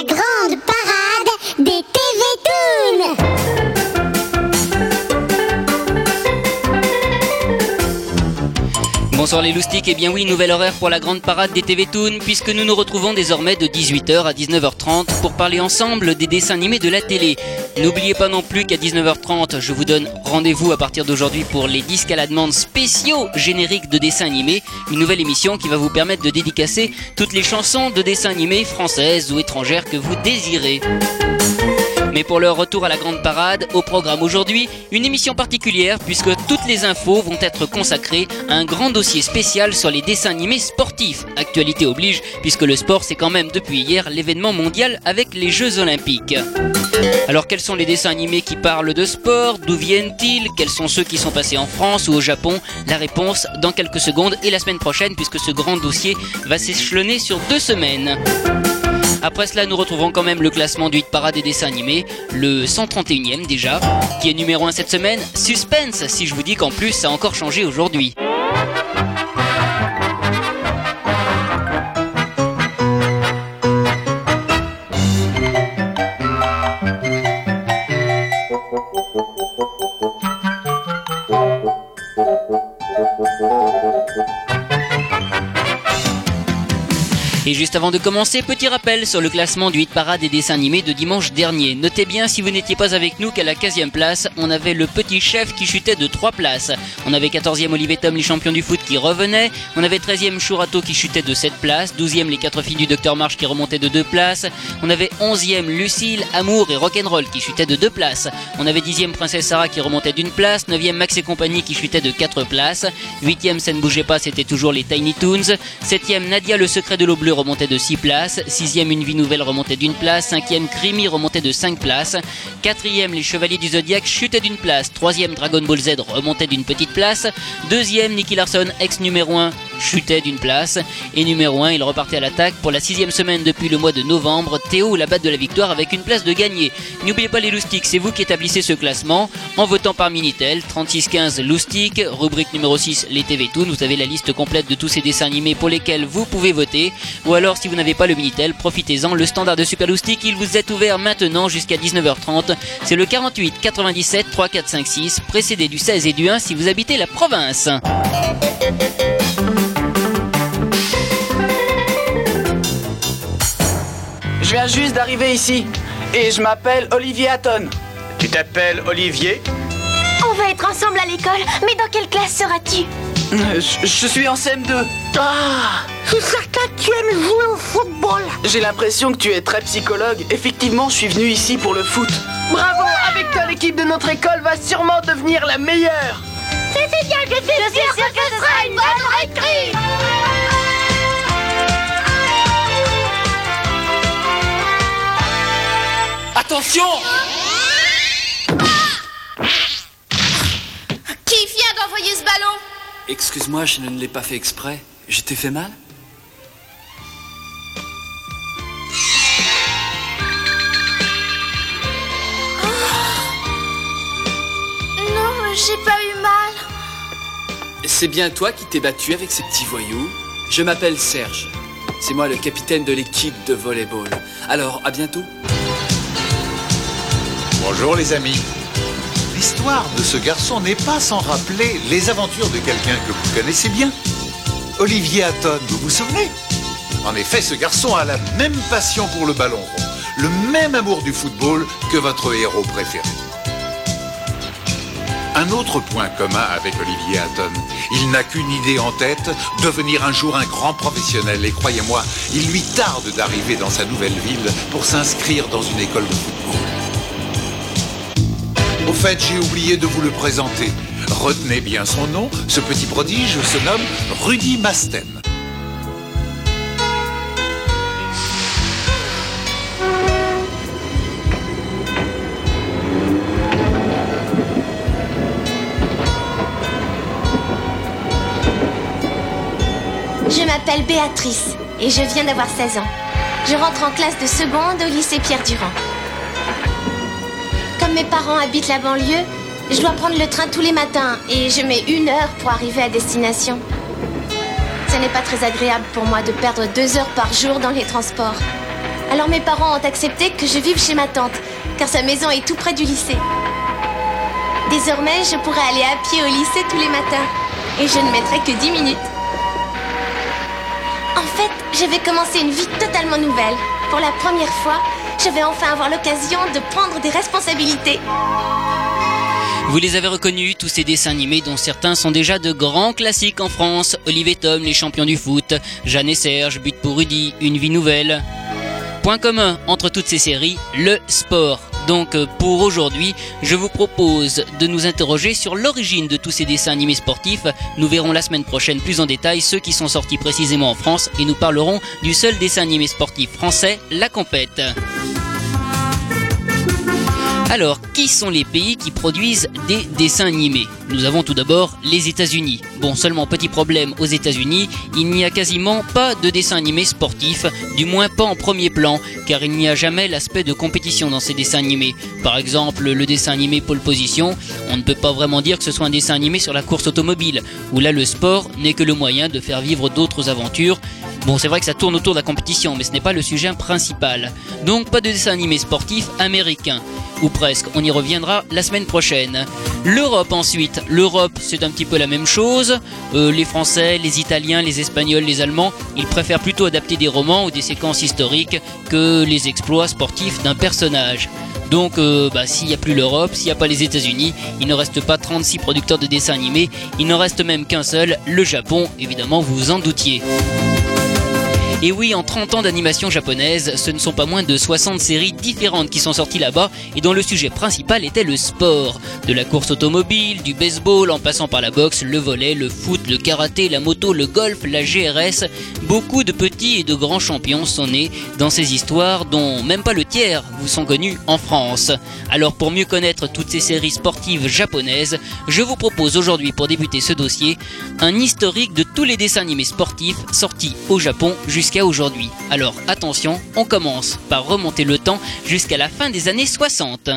la grande Bonsoir les loustiques, et bien oui, nouvel horaire pour la grande parade des TV Toons, puisque nous nous retrouvons désormais de 18h à 19h30 pour parler ensemble des dessins animés de la télé. N'oubliez pas non plus qu'à 19h30, je vous donne rendez-vous à partir d'aujourd'hui pour les disques à la demande spéciaux génériques de dessins animés, une nouvelle émission qui va vous permettre de dédicacer toutes les chansons de dessins animés françaises ou étrangères que vous désirez. Mais pour leur retour à la grande parade, au programme aujourd'hui, une émission particulière puisque toutes les infos vont être consacrées à un grand dossier spécial sur les dessins animés sportifs. Actualité oblige puisque le sport c'est quand même depuis hier l'événement mondial avec les Jeux Olympiques. Alors quels sont les dessins animés qui parlent de sport? D'où viennent-ils? Quels sont ceux qui sont passés en France ou au Japon? La réponse dans quelques secondes et la semaine prochaine puisque ce grand dossier va s'échelonner sur deux semaines. Après cela, nous retrouvons quand même le classement du hit parade des dessins animés, le 131e déjà, qui est numéro 1 cette semaine. Suspense, si je vous dis qu'en plus ça a encore changé aujourd'hui. Et juste avant de commencer, petit rappel sur le classement du hit parade des dessins animés de dimanche dernier. Notez bien, si vous n'étiez pas avec nous, qu'à la 15e place, on avait le petit chef qui chutait de 3 places. On avait 14e Olivier Tom, les champions du foot qui revenaient. On avait 13e Chourato qui chutait de 7 places. 12e les 4 filles du Docteur March qui remontaient de 2 places. On avait 11e Lucille, Amour et Rock'n'Roll qui chutaient de 2 places. On avait 10e Princesse Sarah qui remontait d'une place. 9e Max et compagnie qui chutait de 4 places. 8e Ça ne bougeait pas, c'était toujours les Tiny Toons. 7e Nadia, le secret de l'eau bleue remontait de 6 places, 6ème Une vie nouvelle remontait d'une place, 5ème Crimi remontait de 5 places, 4ème Les Chevaliers du Zodiac chutaient d'une place, 3ème Dragon Ball Z remontait d'une petite place, 2ème Nicky Larson ex numéro 1 chutait d'une place, et numéro 1 il repartait à l'attaque pour la sixième semaine depuis le mois de novembre, Théo la batte de la victoire avec une place de gagné. N'oubliez pas les loustiques, c'est vous qui établissez ce classement en votant par Minitel, 3615 loustique, rubrique numéro 6 les TV Toon, vous avez la liste complète de tous ces dessins animés pour lesquels vous pouvez voter, ou alors si vous n'avez pas le Minitel, profitez-en, le standard de Super Loustique, il vous est ouvert maintenant jusqu'à 19h30. C'est le 48 97 3456, précédé du 16 et du 1 si vous habitez la province. Je viens juste d'arriver ici et je m'appelle Olivier Hatton. Tu t'appelles Olivier? On va être ensemble à l'école, mais dans quelle classe seras-tu? Je, je suis en CM2. Ah, c'est certain que tu aimes jouer au football. J'ai l'impression que tu es très psychologue. Effectivement, je suis venu ici pour le foot. Bravo Avec toi, l'équipe de notre école va sûrement devenir la meilleure. C'est bien, je suis sûre que ce sera une bonne recrue Attention Qui vient d'envoyer ce ballon Excuse-moi, je ne l'ai pas fait exprès. Je t'ai fait mal? Non, j'ai pas eu mal. C'est bien toi qui t'es battu avec ces petits voyous Je m'appelle Serge. C'est moi le capitaine de l'équipe de volleyball. Alors, à bientôt. Bonjour les amis. L'histoire de ce garçon n'est pas sans rappeler les aventures de quelqu'un que vous connaissez bien. Olivier Hatton, vous vous souvenez? En effet, ce garçon a la même passion pour le ballon rond, le même amour du football que votre héros préféré. Un autre point commun avec Olivier Hatton, il n'a qu'une idée en tête, devenir un jour un grand professionnel. Et croyez-moi, il lui tarde d'arriver dans sa nouvelle ville pour s'inscrire dans une école de football. Au fait, j'ai oublié de vous le présenter. Retenez bien son nom, ce petit prodige se nomme Rudy Masten. Je m'appelle Béatrice et je viens d'avoir 16 ans. Je rentre en classe de seconde au lycée Pierre Durand. Mes parents habitent la banlieue, je dois prendre le train tous les matins et je mets une heure pour arriver à destination. Ce n'est pas très agréable pour moi de perdre deux heures par jour dans les transports. Alors mes parents ont accepté que je vive chez ma tante, car sa maison est tout près du lycée. Désormais, je pourrai aller à pied au lycée tous les matins, et je ne mettrai que 10 minutes. En fait, je vais commencer une vie totalement nouvelle. Pour la première fois, je vais enfin avoir l'occasion de prendre des responsabilités. Vous les avez reconnus, tous ces dessins animés dont certains sont déjà de grands classiques en France. Olivier Tom, les champions du foot, Jeanne et Serge, But pour Rudy, Une vie nouvelle. Point commun entre toutes ces séries, le sport. Donc euh, pour aujourd'hui, je vous propose de nous interroger sur l'origine de tous ces dessins animés sportifs. Nous verrons la semaine prochaine plus en détail ceux qui sont sortis précisément en France et nous parlerons du seul dessin animé sportif français, La Compète. Alors, qui sont les pays qui produisent des dessins animés? Nous avons tout d'abord les États-Unis. Bon, seulement petit problème aux États-Unis, il n'y a quasiment pas de dessins animés sportifs, du moins pas en premier plan, car il n'y a jamais l'aspect de compétition dans ces dessins animés. Par exemple, le dessin animé Pole Position, on ne peut pas vraiment dire que ce soit un dessin animé sur la course automobile, où là le sport n'est que le moyen de faire vivre d'autres aventures. Bon, c'est vrai que ça tourne autour de la compétition, mais ce n'est pas le sujet principal. Donc pas de dessin animé sportif américain ou presque, on y reviendra la semaine prochaine. L'Europe ensuite, l'Europe c'est un petit peu la même chose, Euh, les Français, les Italiens, les Espagnols, les Allemands, ils préfèrent plutôt adapter des romans ou des séquences historiques que les exploits sportifs d'un personnage. Donc euh, bah, s'il n'y a plus l'Europe, s'il n'y a pas les États-Unis, il ne reste pas 36 producteurs de dessins animés, il n'en reste même qu'un seul, le Japon, évidemment vous vous en doutiez. Et oui, en 30 ans d'animation japonaise, ce ne sont pas moins de 60 séries différentes qui sont sorties là-bas et dont le sujet principal était le sport. De la course automobile, du baseball, en passant par la boxe, le volet, le foot, le karaté, la moto, le golf, la GRS, beaucoup de petits et de grands champions sont nés dans ces histoires dont même pas le tiers vous sont connus en France. Alors pour mieux connaître toutes ces séries sportives japonaises, je vous propose aujourd'hui pour débuter ce dossier un historique de tous les dessins animés sportifs sortis au Japon jusqu'à aujourd'hui. Alors attention, on commence par remonter le temps jusqu'à la fin des années 60.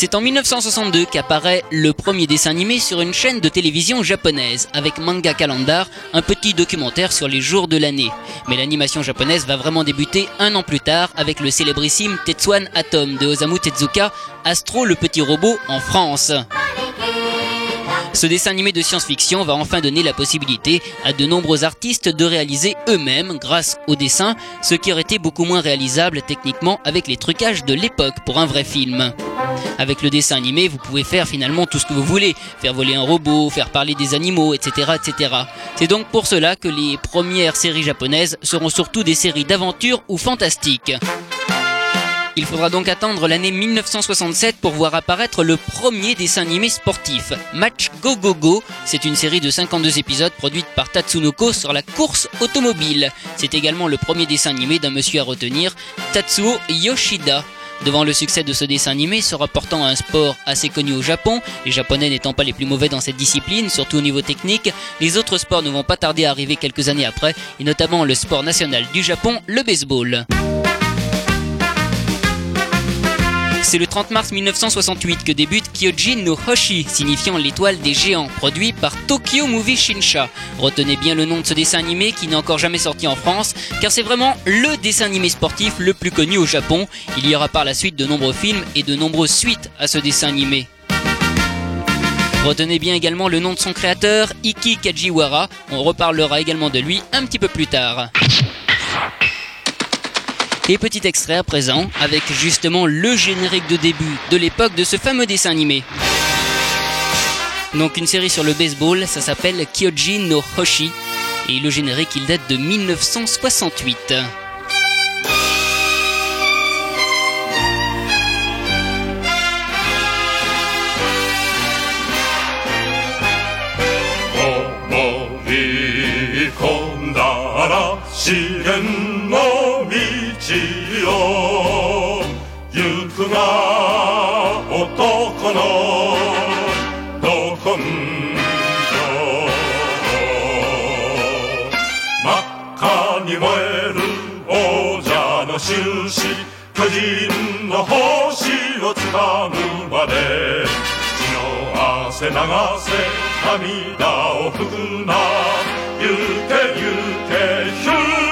C'est en 1962 qu'apparaît le premier dessin animé sur une chaîne de télévision japonaise, avec Manga Calendar, un petit documentaire sur les jours de l'année. Mais l'animation japonaise va vraiment débuter un an plus tard avec le célébrissime Tetsuan Atom de Osamu Tezuka, Astro le petit robot en France. Ce dessin animé de science-fiction va enfin donner la possibilité à de nombreux artistes de réaliser eux-mêmes, grâce au dessin, ce qui aurait été beaucoup moins réalisable techniquement avec les trucages de l'époque pour un vrai film. Avec le dessin animé, vous pouvez faire finalement tout ce que vous voulez, faire voler un robot, faire parler des animaux, etc. etc. C'est donc pour cela que les premières séries japonaises seront surtout des séries d'aventure ou fantastiques. Il faudra donc attendre l'année 1967 pour voir apparaître le premier dessin animé sportif, Match Go Go Go. C'est une série de 52 épisodes produite par Tatsunoko sur la course automobile. C'est également le premier dessin animé d'un monsieur à retenir, Tatsuo Yoshida. Devant le succès de ce dessin animé, se rapportant à un sport assez connu au Japon, les Japonais n'étant pas les plus mauvais dans cette discipline, surtout au niveau technique, les autres sports ne vont pas tarder à arriver quelques années après, et notamment le sport national du Japon, le baseball. C'est le 30 mars 1968 que débute Kyojin no Hoshi, signifiant l'étoile des géants, produit par Tokyo Movie Shinsha. Retenez bien le nom de ce dessin animé qui n'est encore jamais sorti en France, car c'est vraiment le dessin animé sportif le plus connu au Japon. Il y aura par la suite de nombreux films et de nombreuses suites à ce dessin animé. Retenez bien également le nom de son créateur, Iki Kajiwara. On reparlera également de lui un petit peu plus tard. Et petit extrait à présent, avec justement le générique de début de l'époque de ce fameux dessin animé. Donc une série sur le baseball, ça s'appelle Kyoji no Hoshi, et le générique il date de 1968. よ。行くが男のど根性真っ赤に燃える王者の印。巨人の星をつかむまで。血の汗流せ。涙を拭くな。行け行けヒュー。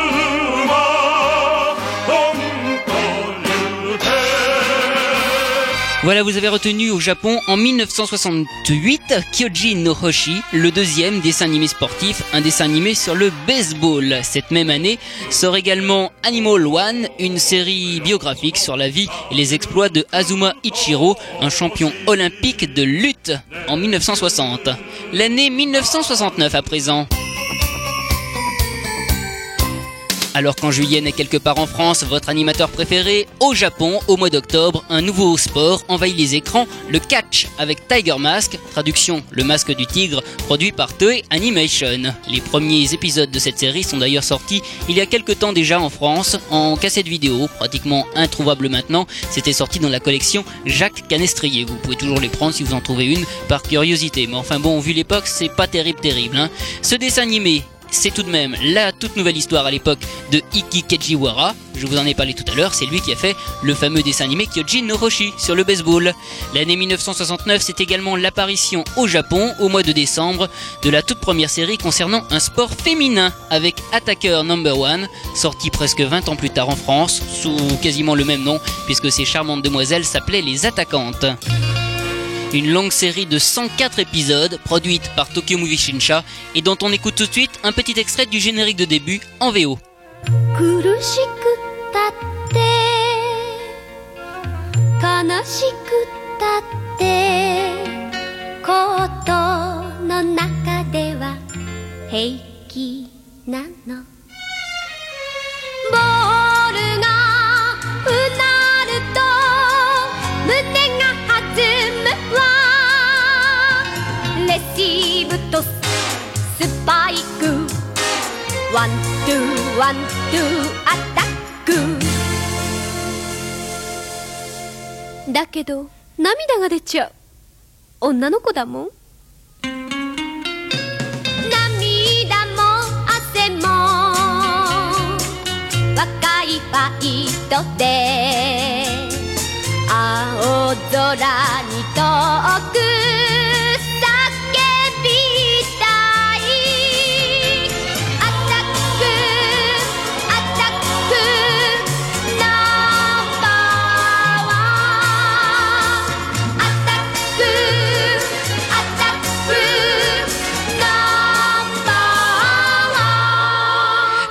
Voilà, vous avez retenu au Japon en 1968 Kyojin no Hoshi, le deuxième dessin animé sportif, un dessin animé sur le baseball. Cette même année sort également Animal One, une série biographique sur la vie et les exploits de Azuma Ichiro, un champion olympique de lutte en 1960. L'année 1969 à présent. Alors qu'en juillet n'est quelque part en France votre animateur préféré, au Japon, au mois d'octobre, un nouveau sport envahit les écrans, le catch avec Tiger Mask, traduction le masque du tigre, produit par Toei Animation. Les premiers épisodes de cette série sont d'ailleurs sortis il y a quelque temps déjà en France, en cassette vidéo, pratiquement introuvable maintenant, c'était sorti dans la collection Jacques Canestrier. Vous pouvez toujours les prendre si vous en trouvez une par curiosité, mais enfin bon, vu l'époque, c'est pas terrible terrible. Hein. Ce dessin animé c'est tout de même la toute nouvelle histoire à l'époque de Iki Kejiwara. Je vous en ai parlé tout à l'heure, c'est lui qui a fait le fameux dessin animé Kyojin no Hoshi sur le baseball. L'année 1969, c'est également l'apparition au Japon, au mois de décembre, de la toute première série concernant un sport féminin avec Attacker Number One, sorti presque 20 ans plus tard en France, sous quasiment le même nom, puisque ces charmantes demoiselles s'appelaient les attaquantes. Une longue série de 104 épisodes produite par Tokyo Movie Shinsha et dont on écoute tout de suite un petit extrait du générique de début en VO. 苦レシーブとスパイクワン・ツーワン・ツーアタックだけど涙が出ちゃう。女の子だもん。涙も汗も。若いファイトで。青空に遠く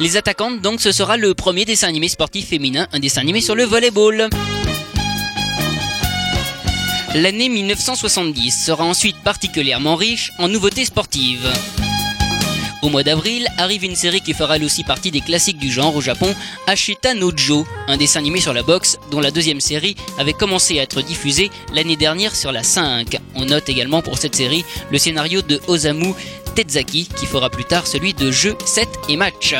Les attaquantes, donc, ce sera le premier dessin animé sportif féminin, un dessin animé sur le volleyball. L'année 1970 sera ensuite particulièrement riche en nouveautés sportives. Au mois d'avril arrive une série qui fera elle aussi partie des classiques du genre au Japon, Ashita no Jo, un dessin animé sur la boxe dont la deuxième série avait commencé à être diffusée l'année dernière sur la 5. On note également pour cette série le scénario de Osamu Tezaki qui fera plus tard celui de Jeux 7 et Match.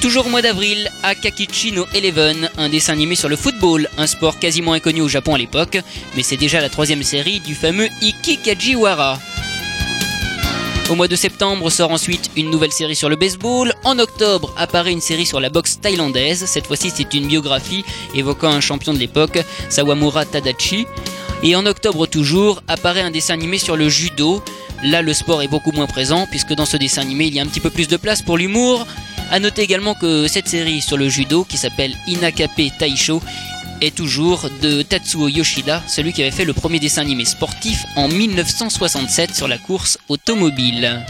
Toujours au mois d'avril, Akakichi no Eleven, un dessin animé sur le football, un sport quasiment inconnu au Japon à l'époque, mais c'est déjà la troisième série du fameux Iki Kajiwara. Au mois de septembre sort ensuite une nouvelle série sur le baseball. En octobre apparaît une série sur la boxe thaïlandaise. Cette fois-ci c'est une biographie évoquant un champion de l'époque, Sawamura Tadachi. Et en octobre toujours apparaît un dessin animé sur le judo. Là le sport est beaucoup moins présent puisque dans ce dessin animé il y a un petit peu plus de place pour l'humour. A noter également que cette série sur le judo qui s'appelle Inakape Taisho est toujours de Tatsuo Yoshida, celui qui avait fait le premier dessin animé sportif en 1967 sur la course automobile.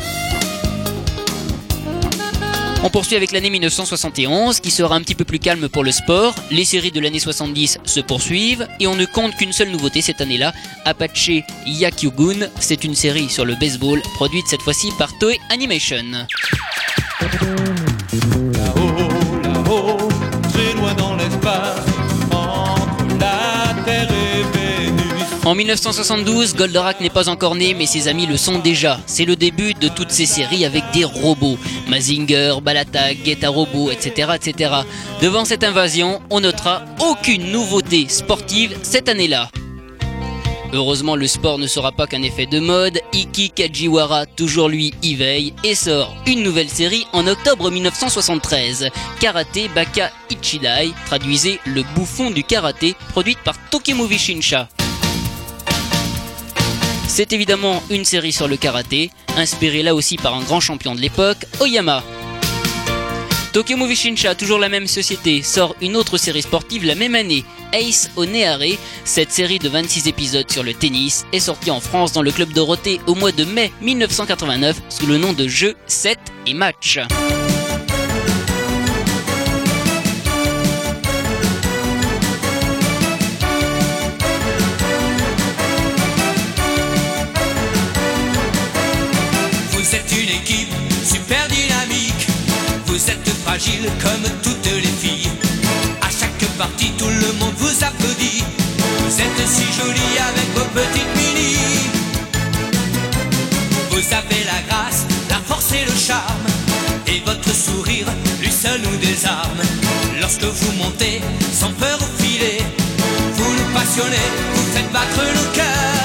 On poursuit avec l'année 1971 qui sera un petit peu plus calme pour le sport. Les séries de l'année 70 se poursuivent et on ne compte qu'une seule nouveauté cette année-là, Apache Yakyugun. C'est une série sur le baseball produite cette fois-ci par Toei Animation. 1972, Goldorak n'est pas encore né, mais ses amis le sont déjà. C'est le début de toutes ces séries avec des robots. Mazinger, Balatag, Geta Robot, etc., etc. Devant cette invasion, on notera aucune nouveauté sportive cette année-là. Heureusement, le sport ne sera pas qu'un effet de mode. Iki Kajiwara, toujours lui, y veille et sort une nouvelle série en octobre 1973. Karate Baka Ichidai, traduisez le bouffon du karaté, produite par Tokemovi Shinsha. C'est évidemment une série sur le karaté, inspirée là aussi par un grand champion de l'époque, Oyama. Tokyo Movie Shinsha, toujours la même société, sort une autre série sportive la même année, Ace Oneare. Cette série de 26 épisodes sur le tennis est sortie en France dans le club Dorothée au mois de mai 1989 sous le nom de Jeu 7 et Match. Fragile comme toutes les filles. À chaque partie, tout le monde vous applaudit. Vous êtes si jolie avec vos petites mini. Vous avez la grâce, la force et le charme. Et votre sourire lui seul nous désarme. Lorsque vous montez sans peur au filet, vous nous passionnez, vous faites battre nos cœurs.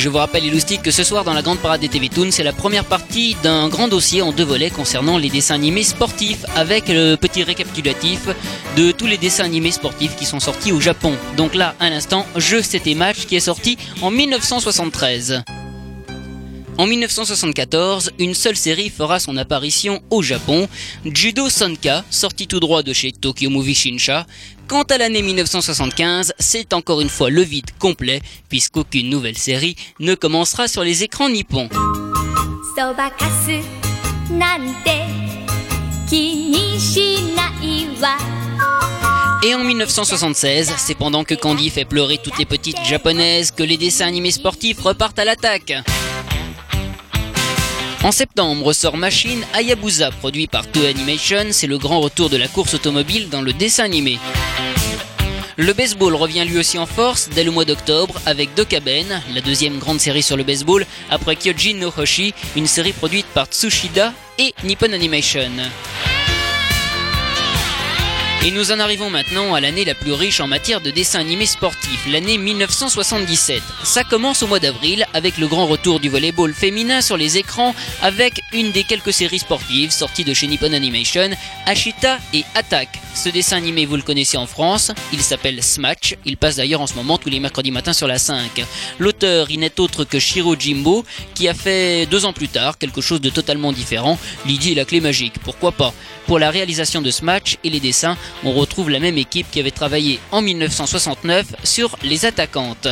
Je vous rappelle, Iloustique, que ce soir dans la grande parade des TV Toon, c'est la première partie d'un grand dossier en deux volets concernant les dessins animés sportifs, avec le petit récapitulatif de tous les dessins animés sportifs qui sont sortis au Japon. Donc là, à l'instant, Jeu c'était match qui est sorti en 1973. En 1974, une seule série fera son apparition au Japon, Judo Sanka, sorti tout droit de chez Tokyo Movie Shinsha. Quant à l'année 1975, c'est encore une fois le vide complet, puisqu'aucune nouvelle série ne commencera sur les écrans nippons. Et en 1976, c'est pendant que Candy fait pleurer toutes les petites japonaises que les dessins animés sportifs repartent à l'attaque. En septembre sort Machine Hayabusa, produit par Toei Animation, c'est le grand retour de la course automobile dans le dessin animé. Le baseball revient lui aussi en force dès le mois d'octobre avec Dokaben, la deuxième grande série sur le baseball, après Kyojin no Hoshi, une série produite par Tsushida et Nippon Animation. Et nous en arrivons maintenant à l'année la plus riche en matière de dessins animés sportifs, l'année 1977. Ça commence au mois d'avril avec le grand retour du volleyball féminin sur les écrans avec une des quelques séries sportives sorties de chez Nippon Animation, Ashita et Attack. Ce dessin animé, vous le connaissez en France, il s'appelle Smash, il passe d'ailleurs en ce moment tous les mercredis matins sur la 5. L'auteur, il n'est autre que Shiro Jimbo, qui a fait deux ans plus tard quelque chose de totalement différent, Lydie et la clé magique, pourquoi pas? Pour la réalisation de Smash et les dessins, on retrouve la même équipe qui avait travaillé en 1969 sur Les Attaquantes.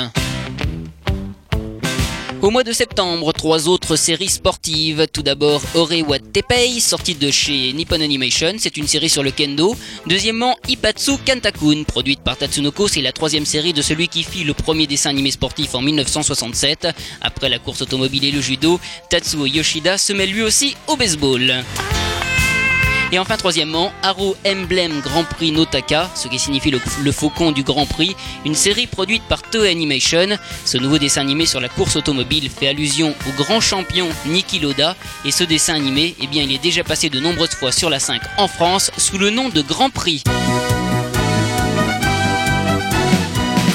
Au mois de septembre, trois autres séries sportives. Tout d'abord, Ore wa Tepei, sortie de chez Nippon Animation, c'est une série sur le kendo. Deuxièmement, Ipatsu Kantakun, produite par Tatsunoko, c'est la troisième série de celui qui fit le premier dessin animé sportif en 1967. Après la course automobile et le judo, Tatsuo Yoshida se met lui aussi au baseball. Et enfin, troisièmement, Arrow Emblem Grand Prix Notaka, ce qui signifie le, faucon du Grand Prix, une série produite par Toei Animation. Ce nouveau dessin animé sur la course automobile fait allusion au grand champion Niki Loda. Et ce dessin animé, eh bien, il est déjà passé de nombreuses fois sur la 5 en France sous le nom de Grand Prix.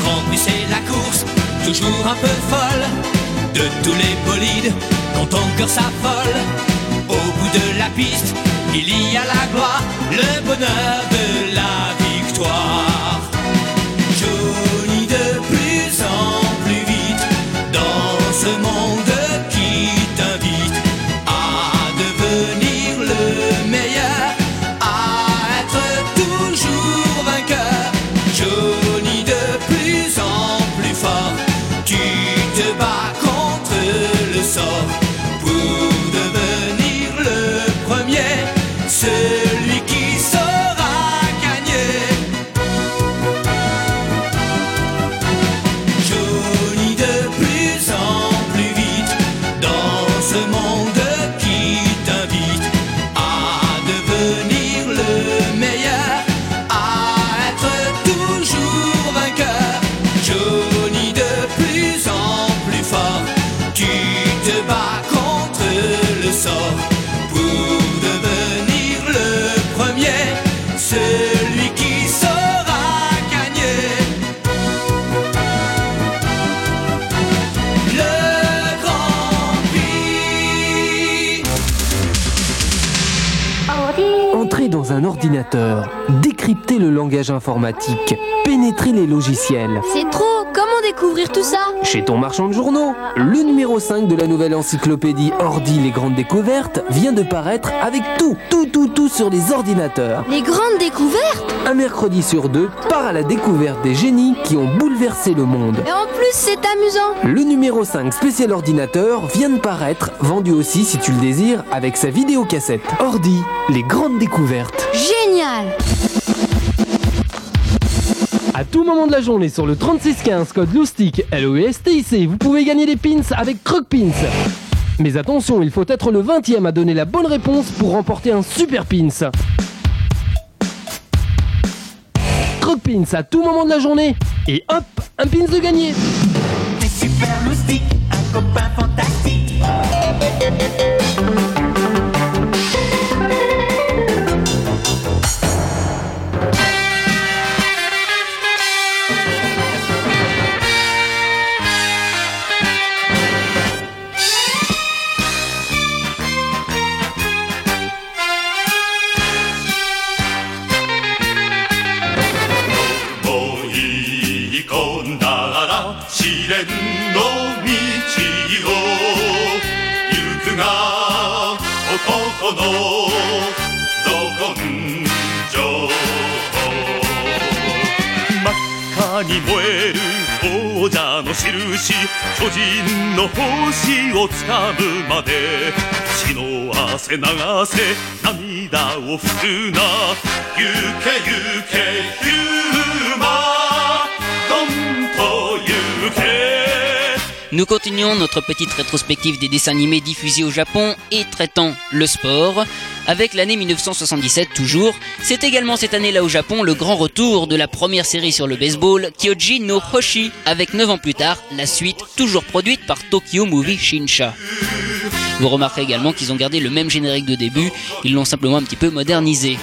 Grand Prix, c'est la course, toujours un peu folle. De tous les bolides, quand ton cœur s'affole. Au bout de la piste, il y a la gloire, le bonheur de la victoire. Décrypter le langage informatique, pénétrer les logiciels. C'est trop Chez ton marchand de journaux, le numéro 5 de la nouvelle encyclopédie Ordi les grandes découvertes vient de paraître avec tout, tout, tout, tout sur les ordinateurs. Les grandes découvertes? Un mercredi sur deux, part à la découverte des génies qui ont bouleversé le monde. Et en plus, c'est amusant Le numéro 5 spécial ordinateur vient de paraître, vendu aussi si tu le désires, avec sa vidéocassette. Ordi, les grandes découvertes. Génial tout moment de la journée sur le 3615 code LOUSTIC, L-O-U-S-T-I-C, vous pouvez gagner des pins avec Croc Pins. Mais attention, il faut être le 20e à donner la bonne réponse pour remporter un super pins. Croc Pins à tout moment de la journée. Et hop, un pins de gagné. T'es super loustique, un copain fantastique.「印巨人の星をつかむまで血の汗流せ涙を拭くな。行け行け行け。Nous continuons notre petite rétrospective des dessins animés diffusés au Japon et traitant le sport. Avec l'année 1977 toujours, c'est également cette année-là au Japon le grand retour de la première série sur le baseball, Kyoji no Hoshi, avec 9 ans plus tard, la suite toujours produite par Tokyo Movie Shinsha. Vous remarquerez également qu'ils ont gardé le même générique de début, ils l'ont simplement un petit peu modernisé.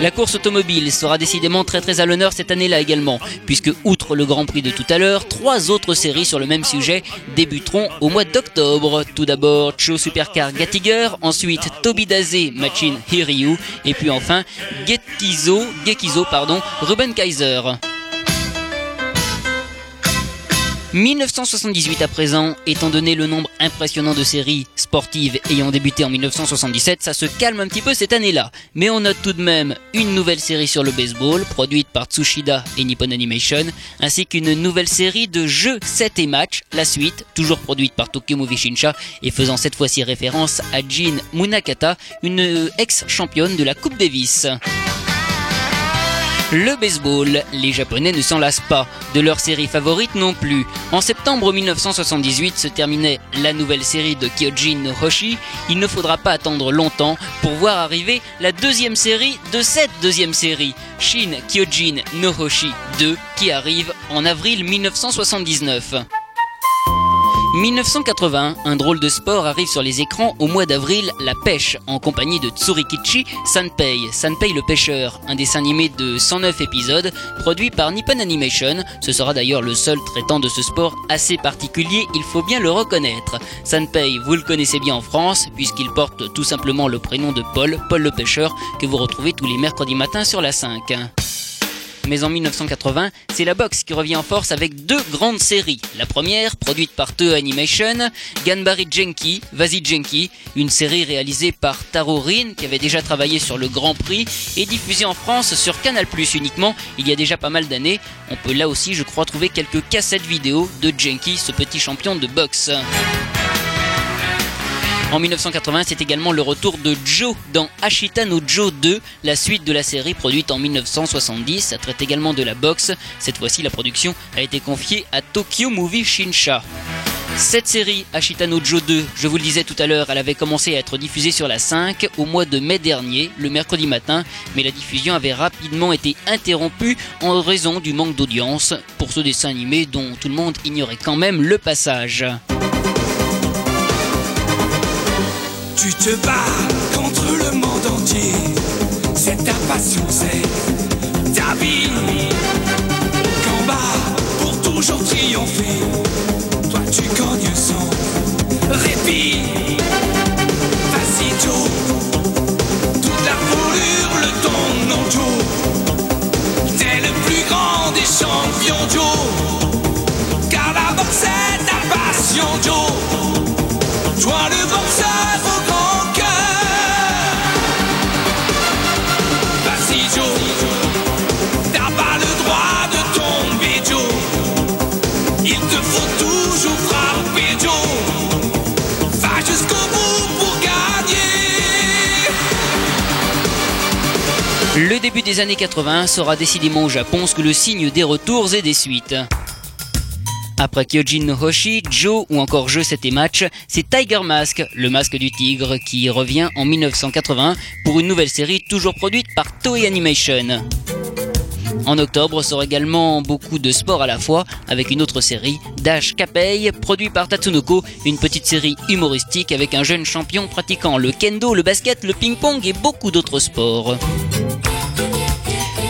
La course automobile sera décidément très très à l'honneur cette année-là également, puisque outre le Grand Prix de tout à l'heure, trois autres séries sur le même sujet débuteront au mois d'octobre. Tout d'abord Cho Supercar Gatiger, ensuite Tobidaze Machin Hiryu, et puis enfin Gekizo, Gekizo pardon, Ruben Kaiser. 1978 à présent, étant donné le nombre impressionnant de séries sportives ayant débuté en 1977, ça se calme un petit peu cette année-là. Mais on note tout de même une nouvelle série sur le baseball, produite par Tsushida et Nippon Animation, ainsi qu'une nouvelle série de jeux 7 et match, la suite, toujours produite par Tokyo Movie Shinsha et faisant cette fois-ci référence à Jin Munakata, une ex-championne de la Coupe Davis. Le baseball, les Japonais ne s'en lassent pas, de leur série favorite non plus. En septembre 1978 se terminait la nouvelle série de Kyojin no Hoshi. Il ne faudra pas attendre longtemps pour voir arriver la deuxième série de cette deuxième série, Shin Kyojin no Hoshi 2, qui arrive en avril 1979. 1980, un drôle de sport arrive sur les écrans au mois d'avril, La Pêche, en compagnie de Tsurikichi Sanpei, Sanpei le pêcheur, un dessin animé de 109 épisodes, produit par Nippon Animation. Ce sera d'ailleurs le seul traitant de ce sport assez particulier, il faut bien le reconnaître. Sanpei, vous le connaissez bien en France, puisqu'il porte tout simplement le prénom de Paul, Paul le pêcheur, que vous retrouvez tous les mercredis matins sur la 5 mais en 1980, c'est la boxe qui revient en force avec deux grandes séries. La première, produite par Toei Animation, Ganbari Genki, Vas-y Genki, une série réalisée par Taro Rin, qui avait déjà travaillé sur le Grand Prix, et diffusée en France sur Canal+, uniquement, il y a déjà pas mal d'années. On peut là aussi, je crois, trouver quelques cassettes vidéo de Genki, ce petit champion de boxe. En 1980, c'est également le retour de Joe dans Ashita no Joe 2, la suite de la série produite en 1970. Ça traite également de la boxe. Cette fois-ci, la production a été confiée à Tokyo Movie Shinsha. Cette série, Ashita no Joe 2, je vous le disais tout à l'heure, elle avait commencé à être diffusée sur la 5 au mois de mai dernier, le mercredi matin, mais la diffusion avait rapidement été interrompue en raison du manque d'audience pour ce dessin animé dont tout le monde ignorait quand même le passage. tu te bats contre le monde entier. C'est ta passion, c'est ta vie. Combat pour toujours triompher. Toi, tu cognes sans répit. Vas-y, Joe. Toute la foulure, le ton, non, Joe. T'es le plus grand des champions, Joe. Car la boxe, c'est ta passion, Joe. Toi, le boxeur. Le début des années 80 sera décidément au Japon ce que le signe des retours et des suites. Après Kyojin no Hoshi, Joe ou encore Jeu c'était match, c'est Tiger Mask, le masque du tigre, qui revient en 1980 pour une nouvelle série toujours produite par Toei Animation. En octobre sort également beaucoup de sport à la fois avec une autre série, Dash Kapei, produit par Tatsunoko, une petite série humoristique avec un jeune champion pratiquant le kendo, le basket, le ping-pong et beaucoup d'autres sports.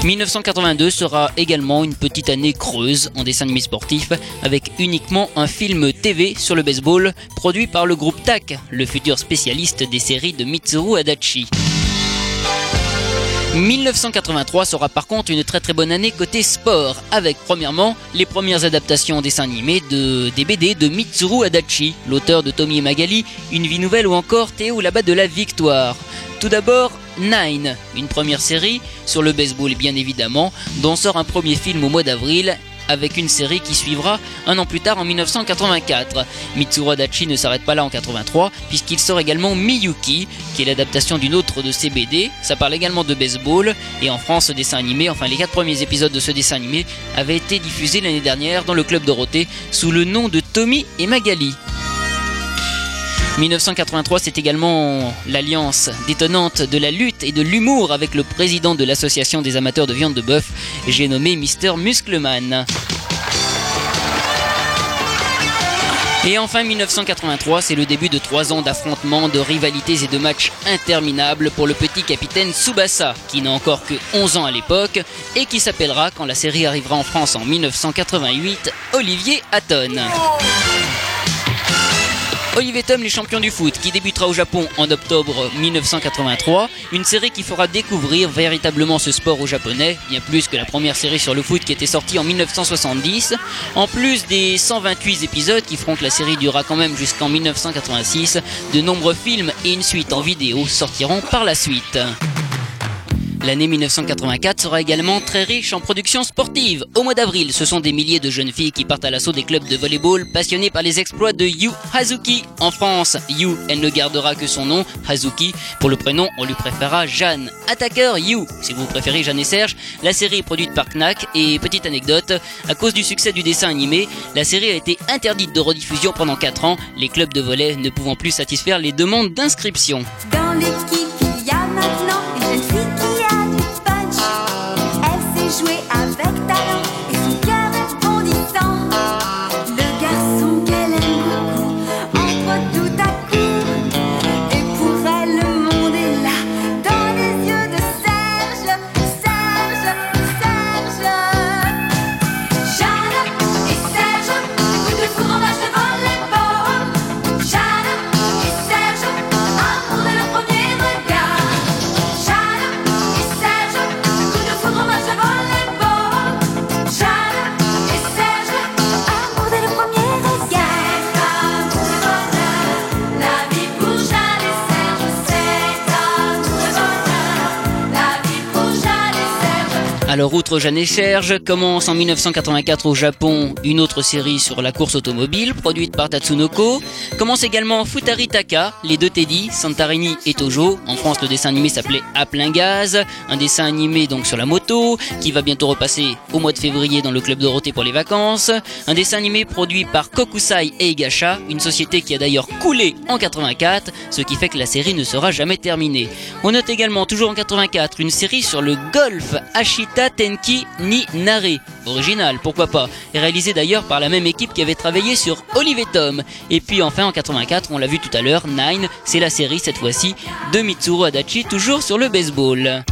1982 sera également une petite année creuse en dessin animé sportif avec uniquement un film TV sur le baseball produit par le groupe TAC, le futur spécialiste des séries de Mitsuru Adachi. 1983 sera par contre une très très bonne année côté sport, avec premièrement les premières adaptations en dessin animé de, des BD de Mitsuru Adachi, l'auteur de Tommy et Magali, Une vie nouvelle ou encore Théo là-bas de la victoire. Tout d'abord, Nine, une première série sur le baseball bien évidemment, dont sort un premier film au mois d'avril avec une série qui suivra un an plus tard en 1984. Mitsuru Adachi ne s'arrête pas là en 83 puisqu'il sort également Miyuki qui est l'adaptation d'une autre de ses BD. Ça parle également de baseball et en France ce dessin animé, enfin les quatre premiers épisodes de ce dessin animé avaient été diffusés l'année dernière dans le club Dorothée sous le nom de Tommy et Magali. 1983, c'est également l'alliance détonnante de la lutte et de l'humour avec le président de l'association des amateurs de viande de bœuf, j'ai nommé Mister Muscleman. Et enfin 1983, c'est le début de trois ans d'affrontements, de rivalités et de matchs interminables pour le petit capitaine Tsubasa, qui n'a encore que 11 ans à l'époque, et qui s'appellera, quand la série arrivera en France en 1988, Olivier Hatton. Olivier Tom, les champions du foot, qui débutera au Japon en octobre 1983, une série qui fera découvrir véritablement ce sport aux Japonais, bien plus que la première série sur le foot qui était sortie en 1970, en plus des 128 épisodes qui feront que la série durera quand même jusqu'en 1986, de nombreux films et une suite en vidéo sortiront par la suite. L'année 1984 sera également très riche en productions sportives. Au mois d'avril, ce sont des milliers de jeunes filles qui partent à l'assaut des clubs de volleyball passionnés par les exploits de Yu Hazuki. En France, Yu, elle ne gardera que son nom, Hazuki. Pour le prénom, on lui préférera Jeanne. Attaqueur Yu, si vous préférez Jeanne et Serge. La série est produite par Knack et petite anecdote, à cause du succès du dessin animé, la série a été interdite de rediffusion pendant 4 ans, les clubs de volley ne pouvant plus satisfaire les demandes d'inscription. Alors, outre Jeanne et Serge, commence en 1984 au Japon une autre série sur la course automobile produite par Tatsunoko. Commence également Futari Taka, les deux Teddy, Santarini et Tojo. En France, le dessin animé s'appelait À plein gaz, un dessin animé donc sur la moto, qui va bientôt repasser au mois de février dans le club Dorothée pour les vacances. Un dessin animé produit par Kokusai Eigasha, une société qui a d'ailleurs coulé en 84, ce qui fait que la série ne sera jamais terminée. On note également, toujours en 84, une série sur le golf Ashita Tenki ni Nare. Original, pourquoi pas. Réalisé d'ailleurs par la même équipe qui avait travaillé sur Olive et. Et puis enfin en 84, on l'a vu tout à l'heure, Nine, c'est la série cette fois-ci de Mitsuru Adachi, toujours sur le baseball.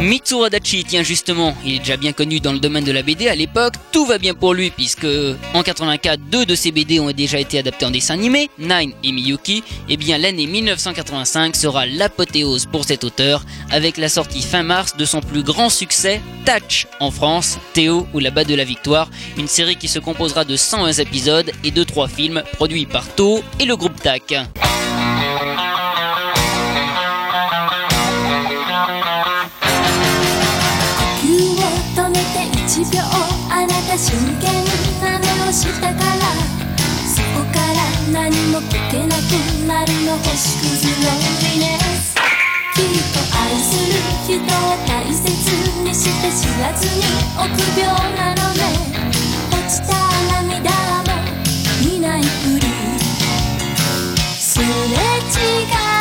Mitsuru Adachi, tiens justement, il est déjà bien connu dans le domaine de la BD à l'époque, tout va bien pour lui puisque en 84, deux de ses BD ont déjà été adaptés en dessin animé, Nine et Miyuki, et bien l'année 1985 sera l'apothéose pour cet auteur avec la sortie fin mars de son plus grand succès, Touch en France, Théo ou la bas de la victoire, une série qui se composera de 101 épisodes et de 3 films produits par Toho et le groupe TAC. なるの星屑ロンリネスきっと愛する人を大切にして知らずに臆病なのね。落ちた涙も見ないふり。すれ違う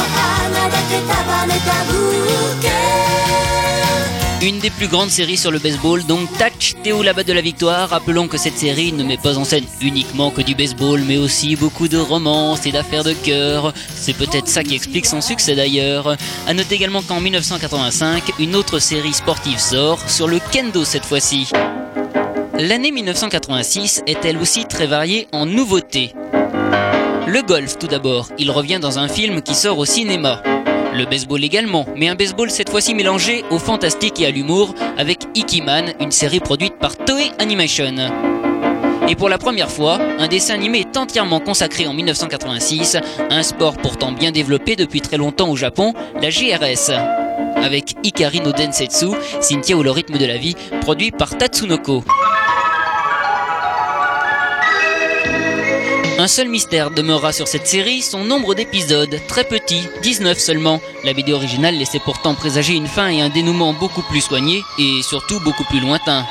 花だけ束ねたブーケ Une des plus grandes séries sur le baseball, donc Touch Théo là-bas de la victoire. Rappelons que cette série ne met pas en scène uniquement que du baseball, mais aussi beaucoup de romance et d'affaires de cœur. C'est peut-être ça qui explique son succès d'ailleurs. A noter également qu'en 1985, une autre série sportive sort, sur le kendo cette fois-ci. L'année 1986 est elle aussi très variée en nouveautés? Le golf tout d'abord, il revient dans un film qui sort au cinéma. Le baseball également, mais un baseball cette fois-ci mélangé au fantastique et à l'humour avec Ikiman, une série produite par Toei Animation. Et pour la première fois, un dessin animé est entièrement consacré en 1986, un sport pourtant bien développé depuis très longtemps au Japon, la GRS. Avec Ikari no Densetsu, Cynthia ou le rythme de la vie, produit par Tatsunoko. Un seul mystère demeurera sur cette série, son nombre d'épisodes, très petit, 19 seulement. La vidéo originale laissait pourtant présager une fin et un dénouement beaucoup plus soigné et surtout beaucoup plus lointain.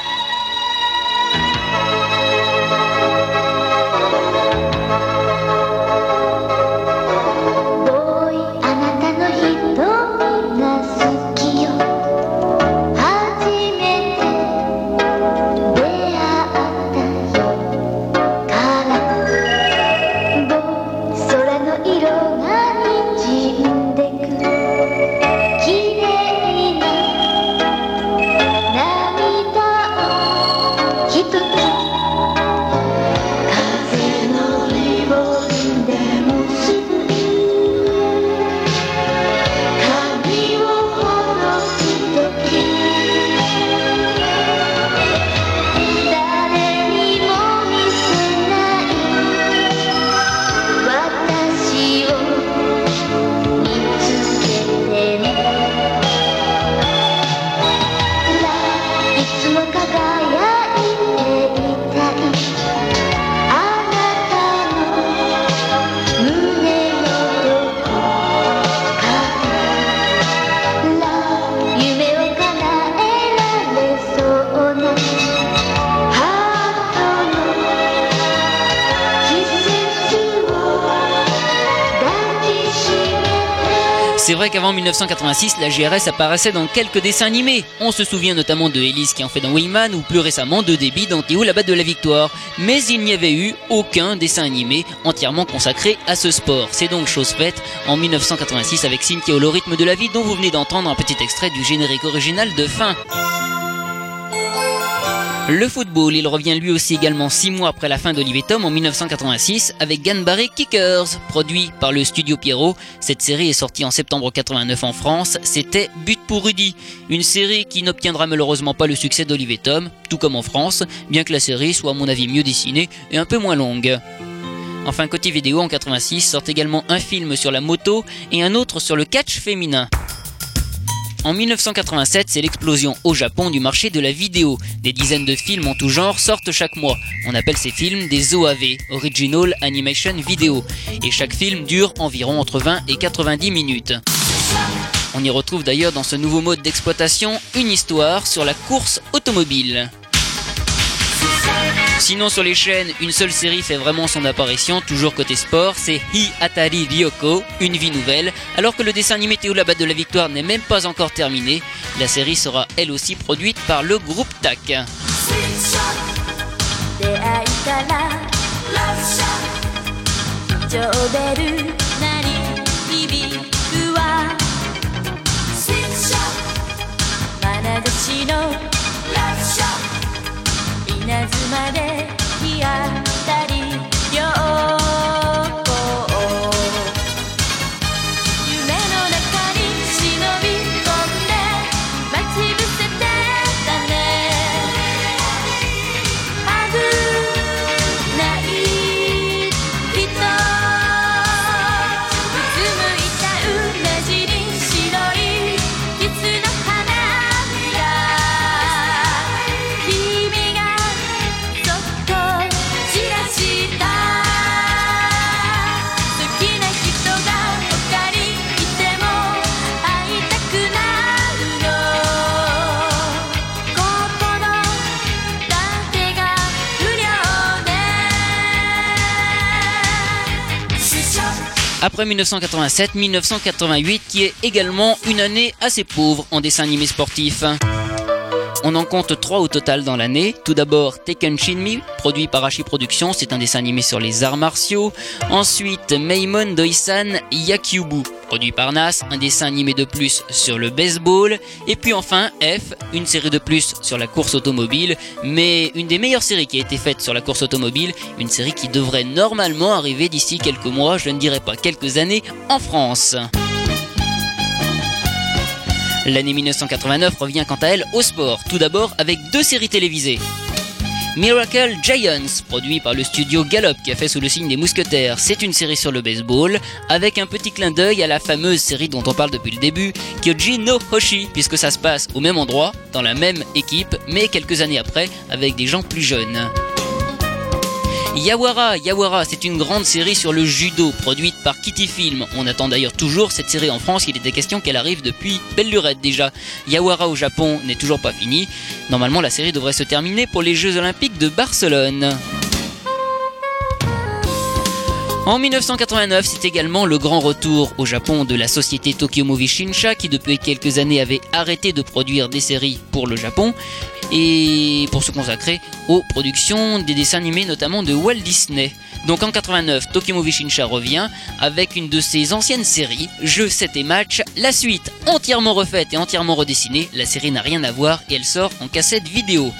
1986, la GRS apparaissait dans quelques dessins animés. On se souvient notamment de Elise qui en fait dans Wayman ou plus récemment de Debbie dans Théo la batte de la victoire. Mais il n'y avait eu aucun dessin animé entièrement consacré à ce sport. C'est donc chose faite en 1986 avec Cynthia au rythme de la vie dont vous venez d'entendre un petit extrait du générique original de fin. Le football, il revient lui aussi également 6 mois après la fin d'Olivier Tom en 1986 avec Ganbare Kickers, produit par le studio Pierrot. Cette série est sortie en septembre 89 en France, c'était But pour Rudy, une série qui n'obtiendra malheureusement pas le succès d'Olivier Tom, tout comme en France, bien que la série soit à mon avis mieux dessinée et un peu moins longue. Enfin, côté vidéo, en 86 sort également un film sur la moto et un autre sur le catch féminin. En 1987, c'est l'explosion au Japon du marché de la vidéo. Des dizaines de films en tout genre sortent chaque mois. On appelle ces films des OAV, Original Animation Video. Et chaque film dure environ entre 20 et 90 minutes. On y retrouve d'ailleurs dans ce nouveau mode d'exploitation une histoire sur la course automobile. Sinon sur les chaînes, une seule série fait vraiment son apparition, toujours côté sport, c'est Hi Atari Ryoko, une vie nouvelle. Alors que le dessin animé Théo la batte de la victoire n'est même pas encore terminé, la série sera elle aussi produite par le groupe TAC. 稲妻で日当たり良 Après 1987, 1988 qui est également une année assez pauvre en dessin animé sportif. On en compte trois au total dans l'année. Tout d'abord Tekken Shinmi, produit par Hachi Productions, c'est un dessin animé sur les arts martiaux. Ensuite Meimon Doisan Yakyubu, produit par Nas, un dessin animé de plus sur le baseball. Et puis enfin F, une série de plus sur la course automobile, mais une des meilleures séries qui a été faite sur la course automobile, une série qui devrait normalement arriver d'ici quelques mois, je ne dirais pas quelques années, en France. L'année 1989 revient quant à elle au sport, tout d'abord avec deux séries télévisées. Miracle Giants, produit par le studio Gallop qui a fait sous le signe des mousquetaires, c'est une série sur le baseball, avec un petit clin d'œil à la fameuse série dont on parle depuis le début, Kyoji no Hoshi, puisque ça se passe au même endroit, dans la même équipe, mais quelques années après, avec des gens plus jeunes. Yawara, Yawara, c'est une grande série sur le judo produite par Kitty Film. On attend d'ailleurs toujours cette série en France, il était question qu'elle arrive depuis belle lurette déjà. Yawara au Japon n'est toujours pas fini. Normalement, la série devrait se terminer pour les Jeux Olympiques de Barcelone. En 1989, c'est également le grand retour au Japon de la société Tokyo Movie Shinsha qui depuis quelques années avait arrêté de produire des séries pour le Japon et pour se consacrer aux productions des dessins animés notamment de Walt Disney. Donc en 89, Tokyo Movie Shinsha revient avec une de ses anciennes séries, Jeux 7 et Match, la suite entièrement refaite et entièrement redessinée, la série n'a rien à voir et elle sort en cassette vidéo.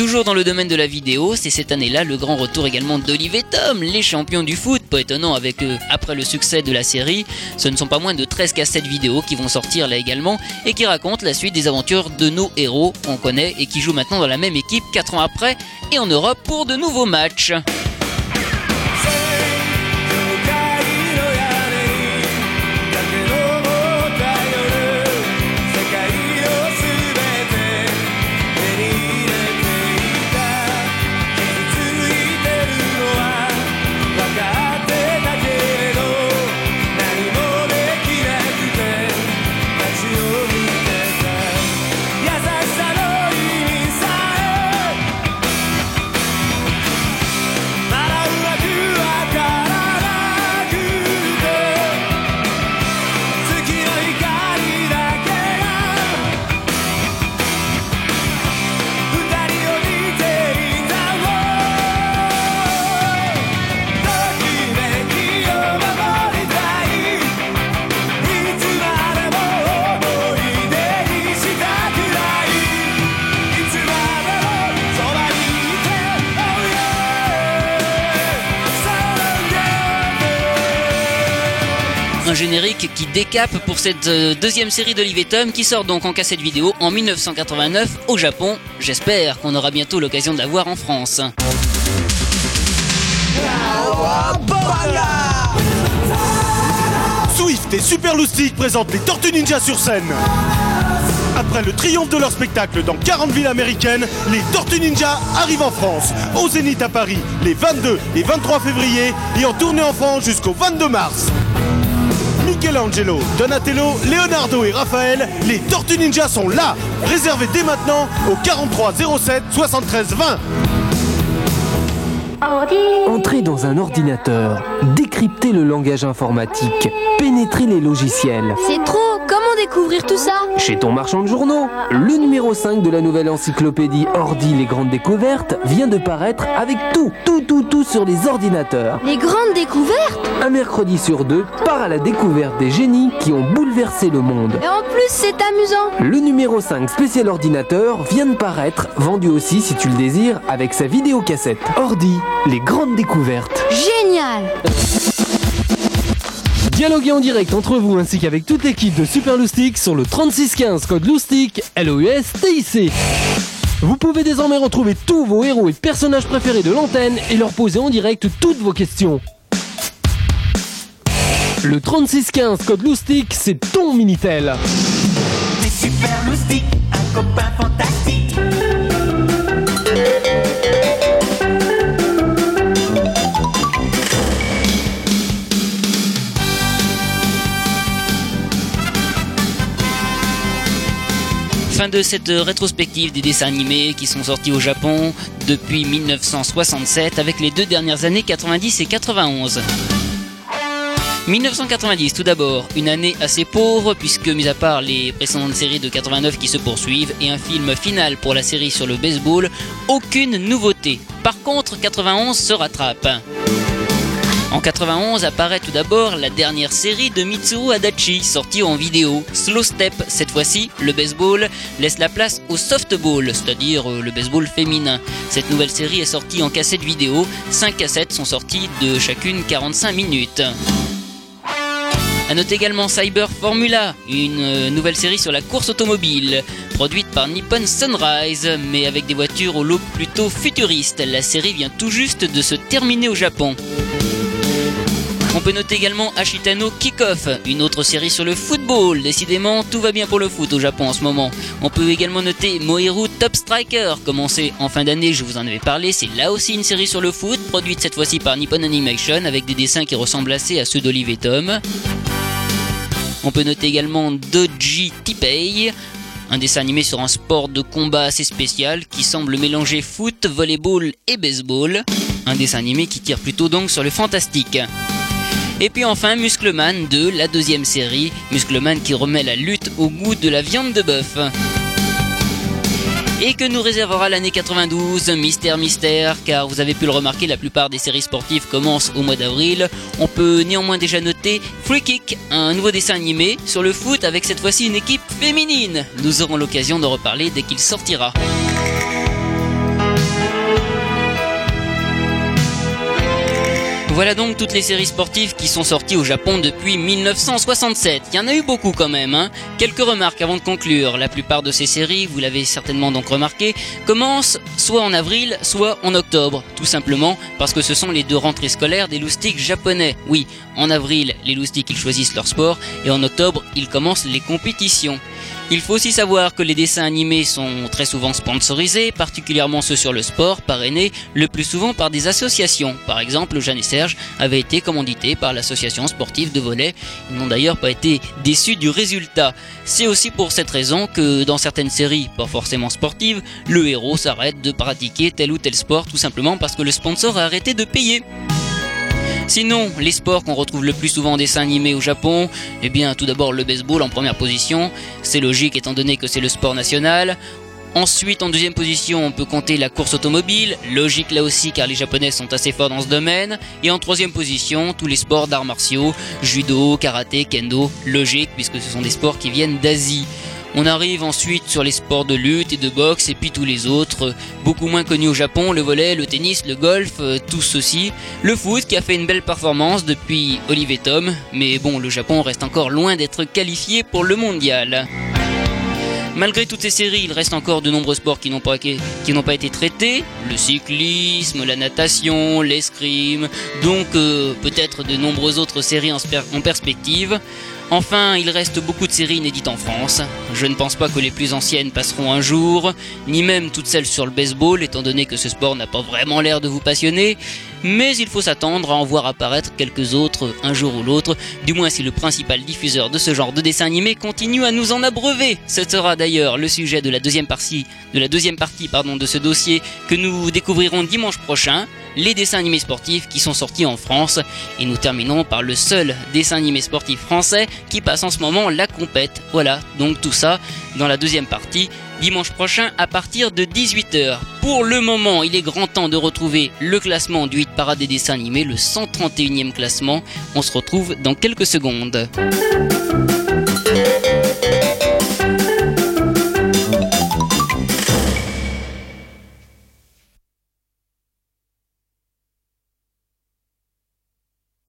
Toujours dans le domaine de la vidéo, c'est cette année-là le grand retour également d'Olive et Tom, les champions du foot, pas étonnant avec eux. Après le succès de la série, ce ne sont pas moins de 13 cassettes vidéo qui vont sortir là également et qui racontent la suite des aventures de nos héros qu'on connaît et qui jouent maintenant dans la même équipe 4 ans après et en Europe pour de nouveaux matchs. Décape pour cette euh, deuxième série d'Olive et Tom qui sort donc en cassette vidéo en 1989 au Japon. J'espère qu'on aura bientôt l'occasion de la voir en France. Swift et Super Loustic présentent les Tortues Ninja sur scène. Après le triomphe de leur spectacle dans 40 villes américaines, les Tortues Ninja arrivent en France, au Zénith à Paris, les 22 et 23 février et en tournée en France jusqu'au 22 mars. Michelangelo, Donatello, Leonardo et Raphaël, les Tortues Ninja sont là Réservez dès maintenant au 43 07 73 20 Entrez dans un ordinateur, décryptez le langage informatique, pénétrez les logiciels. C'est trop découvrir tout ça Chez ton marchand de journaux, le numéro 5 de la nouvelle encyclopédie Ordi les grandes découvertes vient de paraître avec tout, tout, tout, tout sur les ordinateurs. Les grandes découvertes Un mercredi sur deux, part à la découverte des génies qui ont bouleversé le monde. Et en plus, c'est amusant Le numéro 5 spécial ordinateur vient de paraître, vendu aussi si tu le désires, avec sa vidéocassette. Ordi, les grandes découvertes. Génial Dialoguez en direct entre vous ainsi qu'avec toute l'équipe de Super Loustic sur le 3615 code Loustic, L-O-U-S-T-I-C. Vous pouvez désormais retrouver tous vos héros et personnages préférés de l'antenne et leur poser en direct toutes vos questions. Le 3615 code Loustic, c'est ton Minitel. Un copain fantastique. Fin de cette rétrospective des dessins animés qui sont sortis au Japon depuis 1967 avec les deux dernières années 90 et 91. 1990 tout d'abord, une année assez pauvre puisque mis à part les précédentes séries de 89 qui se poursuivent et un film final pour la série sur le baseball, aucune nouveauté. Par contre, 91 se rattrape. En 91 apparaît tout d'abord la dernière série de Mitsuru Adachi, sortie en vidéo. Slow Step, cette fois-ci, le baseball laisse la place au softball, c'est-à-dire euh, le baseball féminin. Cette nouvelle série est sortie en cassette vidéo, 5 cassettes sont sorties de chacune 45 minutes. A noter également Cyber Formula, une euh, nouvelle série sur la course automobile, produite par Nippon Sunrise, mais avec des voitures au look plutôt futuriste. La série vient tout juste de se terminer au Japon. On peut noter également Ashitano Kickoff, une autre série sur le football. Décidément, tout va bien pour le foot au Japon en ce moment. On peut également noter Mohiru Top Striker, commencé en fin d'année, je vous en avais parlé. C'est là aussi une série sur le foot, produite cette fois-ci par Nippon Animation, avec des dessins qui ressemblent assez à ceux d'Olive Tom. On peut noter également Doji Tipei, un dessin animé sur un sport de combat assez spécial qui semble mélanger foot, volleyball et baseball. Un dessin animé qui tire plutôt donc sur le fantastique. Et puis enfin Muscleman 2, la deuxième série, Muscleman qui remet la lutte au goût de la viande de bœuf. Et que nous réservera l'année 92, mystère mystère, car vous avez pu le remarquer, la plupart des séries sportives commencent au mois d'avril. On peut néanmoins déjà noter Free Kick, un nouveau dessin animé sur le foot avec cette fois-ci une équipe féminine. Nous aurons l'occasion de reparler dès qu'il sortira. Voilà donc toutes les séries sportives qui sont sorties au Japon depuis 1967. Il y en a eu beaucoup quand même. Hein. Quelques remarques avant de conclure. La plupart de ces séries, vous l'avez certainement donc remarqué, commencent soit en avril, soit en octobre. Tout simplement parce que ce sont les deux rentrées scolaires des loustiques japonais. Oui, en avril, les loustiques ils choisissent leur sport et en octobre, ils commencent les compétitions. Il faut aussi savoir que les dessins animés sont très souvent sponsorisés, particulièrement ceux sur le sport, parrainés le plus souvent par des associations. Par exemple, Jeanne et Serge avaient été commandités par l'association sportive de volley. Ils n'ont d'ailleurs pas été déçus du résultat. C'est aussi pour cette raison que dans certaines séries, pas forcément sportives, le héros s'arrête de pratiquer tel ou tel sport tout simplement parce que le sponsor a arrêté de payer. Sinon, les sports qu'on retrouve le plus souvent en dessin animé au Japon, eh bien tout d'abord le baseball en première position, c'est logique étant donné que c'est le sport national. Ensuite, en deuxième position, on peut compter la course automobile, logique là aussi car les Japonais sont assez forts dans ce domaine. Et en troisième position, tous les sports d'arts martiaux, judo, karaté, kendo, logique puisque ce sont des sports qui viennent d'Asie. On arrive ensuite sur les sports de lutte et de boxe et puis tous les autres, beaucoup moins connus au Japon, le volet, le tennis, le golf, euh, tout ceci. Le foot qui a fait une belle performance depuis Olivier Tom, mais bon, le Japon reste encore loin d'être qualifié pour le mondial. Malgré toutes ces séries, il reste encore de nombreux sports qui n'ont pas, été traités. Le cyclisme, la natation, l'escrime, donc euh, peut-être de nombreuses autres séries en perspective. Enfin, il reste beaucoup de séries inédites en France. Je ne pense pas que les plus anciennes passeront un jour, ni même toutes celles sur le baseball, étant donné que ce sport n'a pas vraiment l'air de vous passionner. Mais il faut s'attendre à en voir apparaître quelques autres un jour ou l'autre, du moins si le principal diffuseur de ce genre de dessin animé continue à nous en abreuver. Ce sera d'ailleurs le sujet de la deuxième partie, de la deuxième partie de ce dossier que nous découvrirons dimanche prochain, les dessins animés sportifs qui sont sortis en France, et nous terminons par le seul dessin animé sportif français qui passe en ce moment la compète. Voilà, donc tout ça dans la deuxième partie dimanche prochain à partir de 18h. Pour le moment, il est grand temps de retrouver le classement du 8 parade des dessins animés, le 131e classement. On se retrouve dans quelques secondes.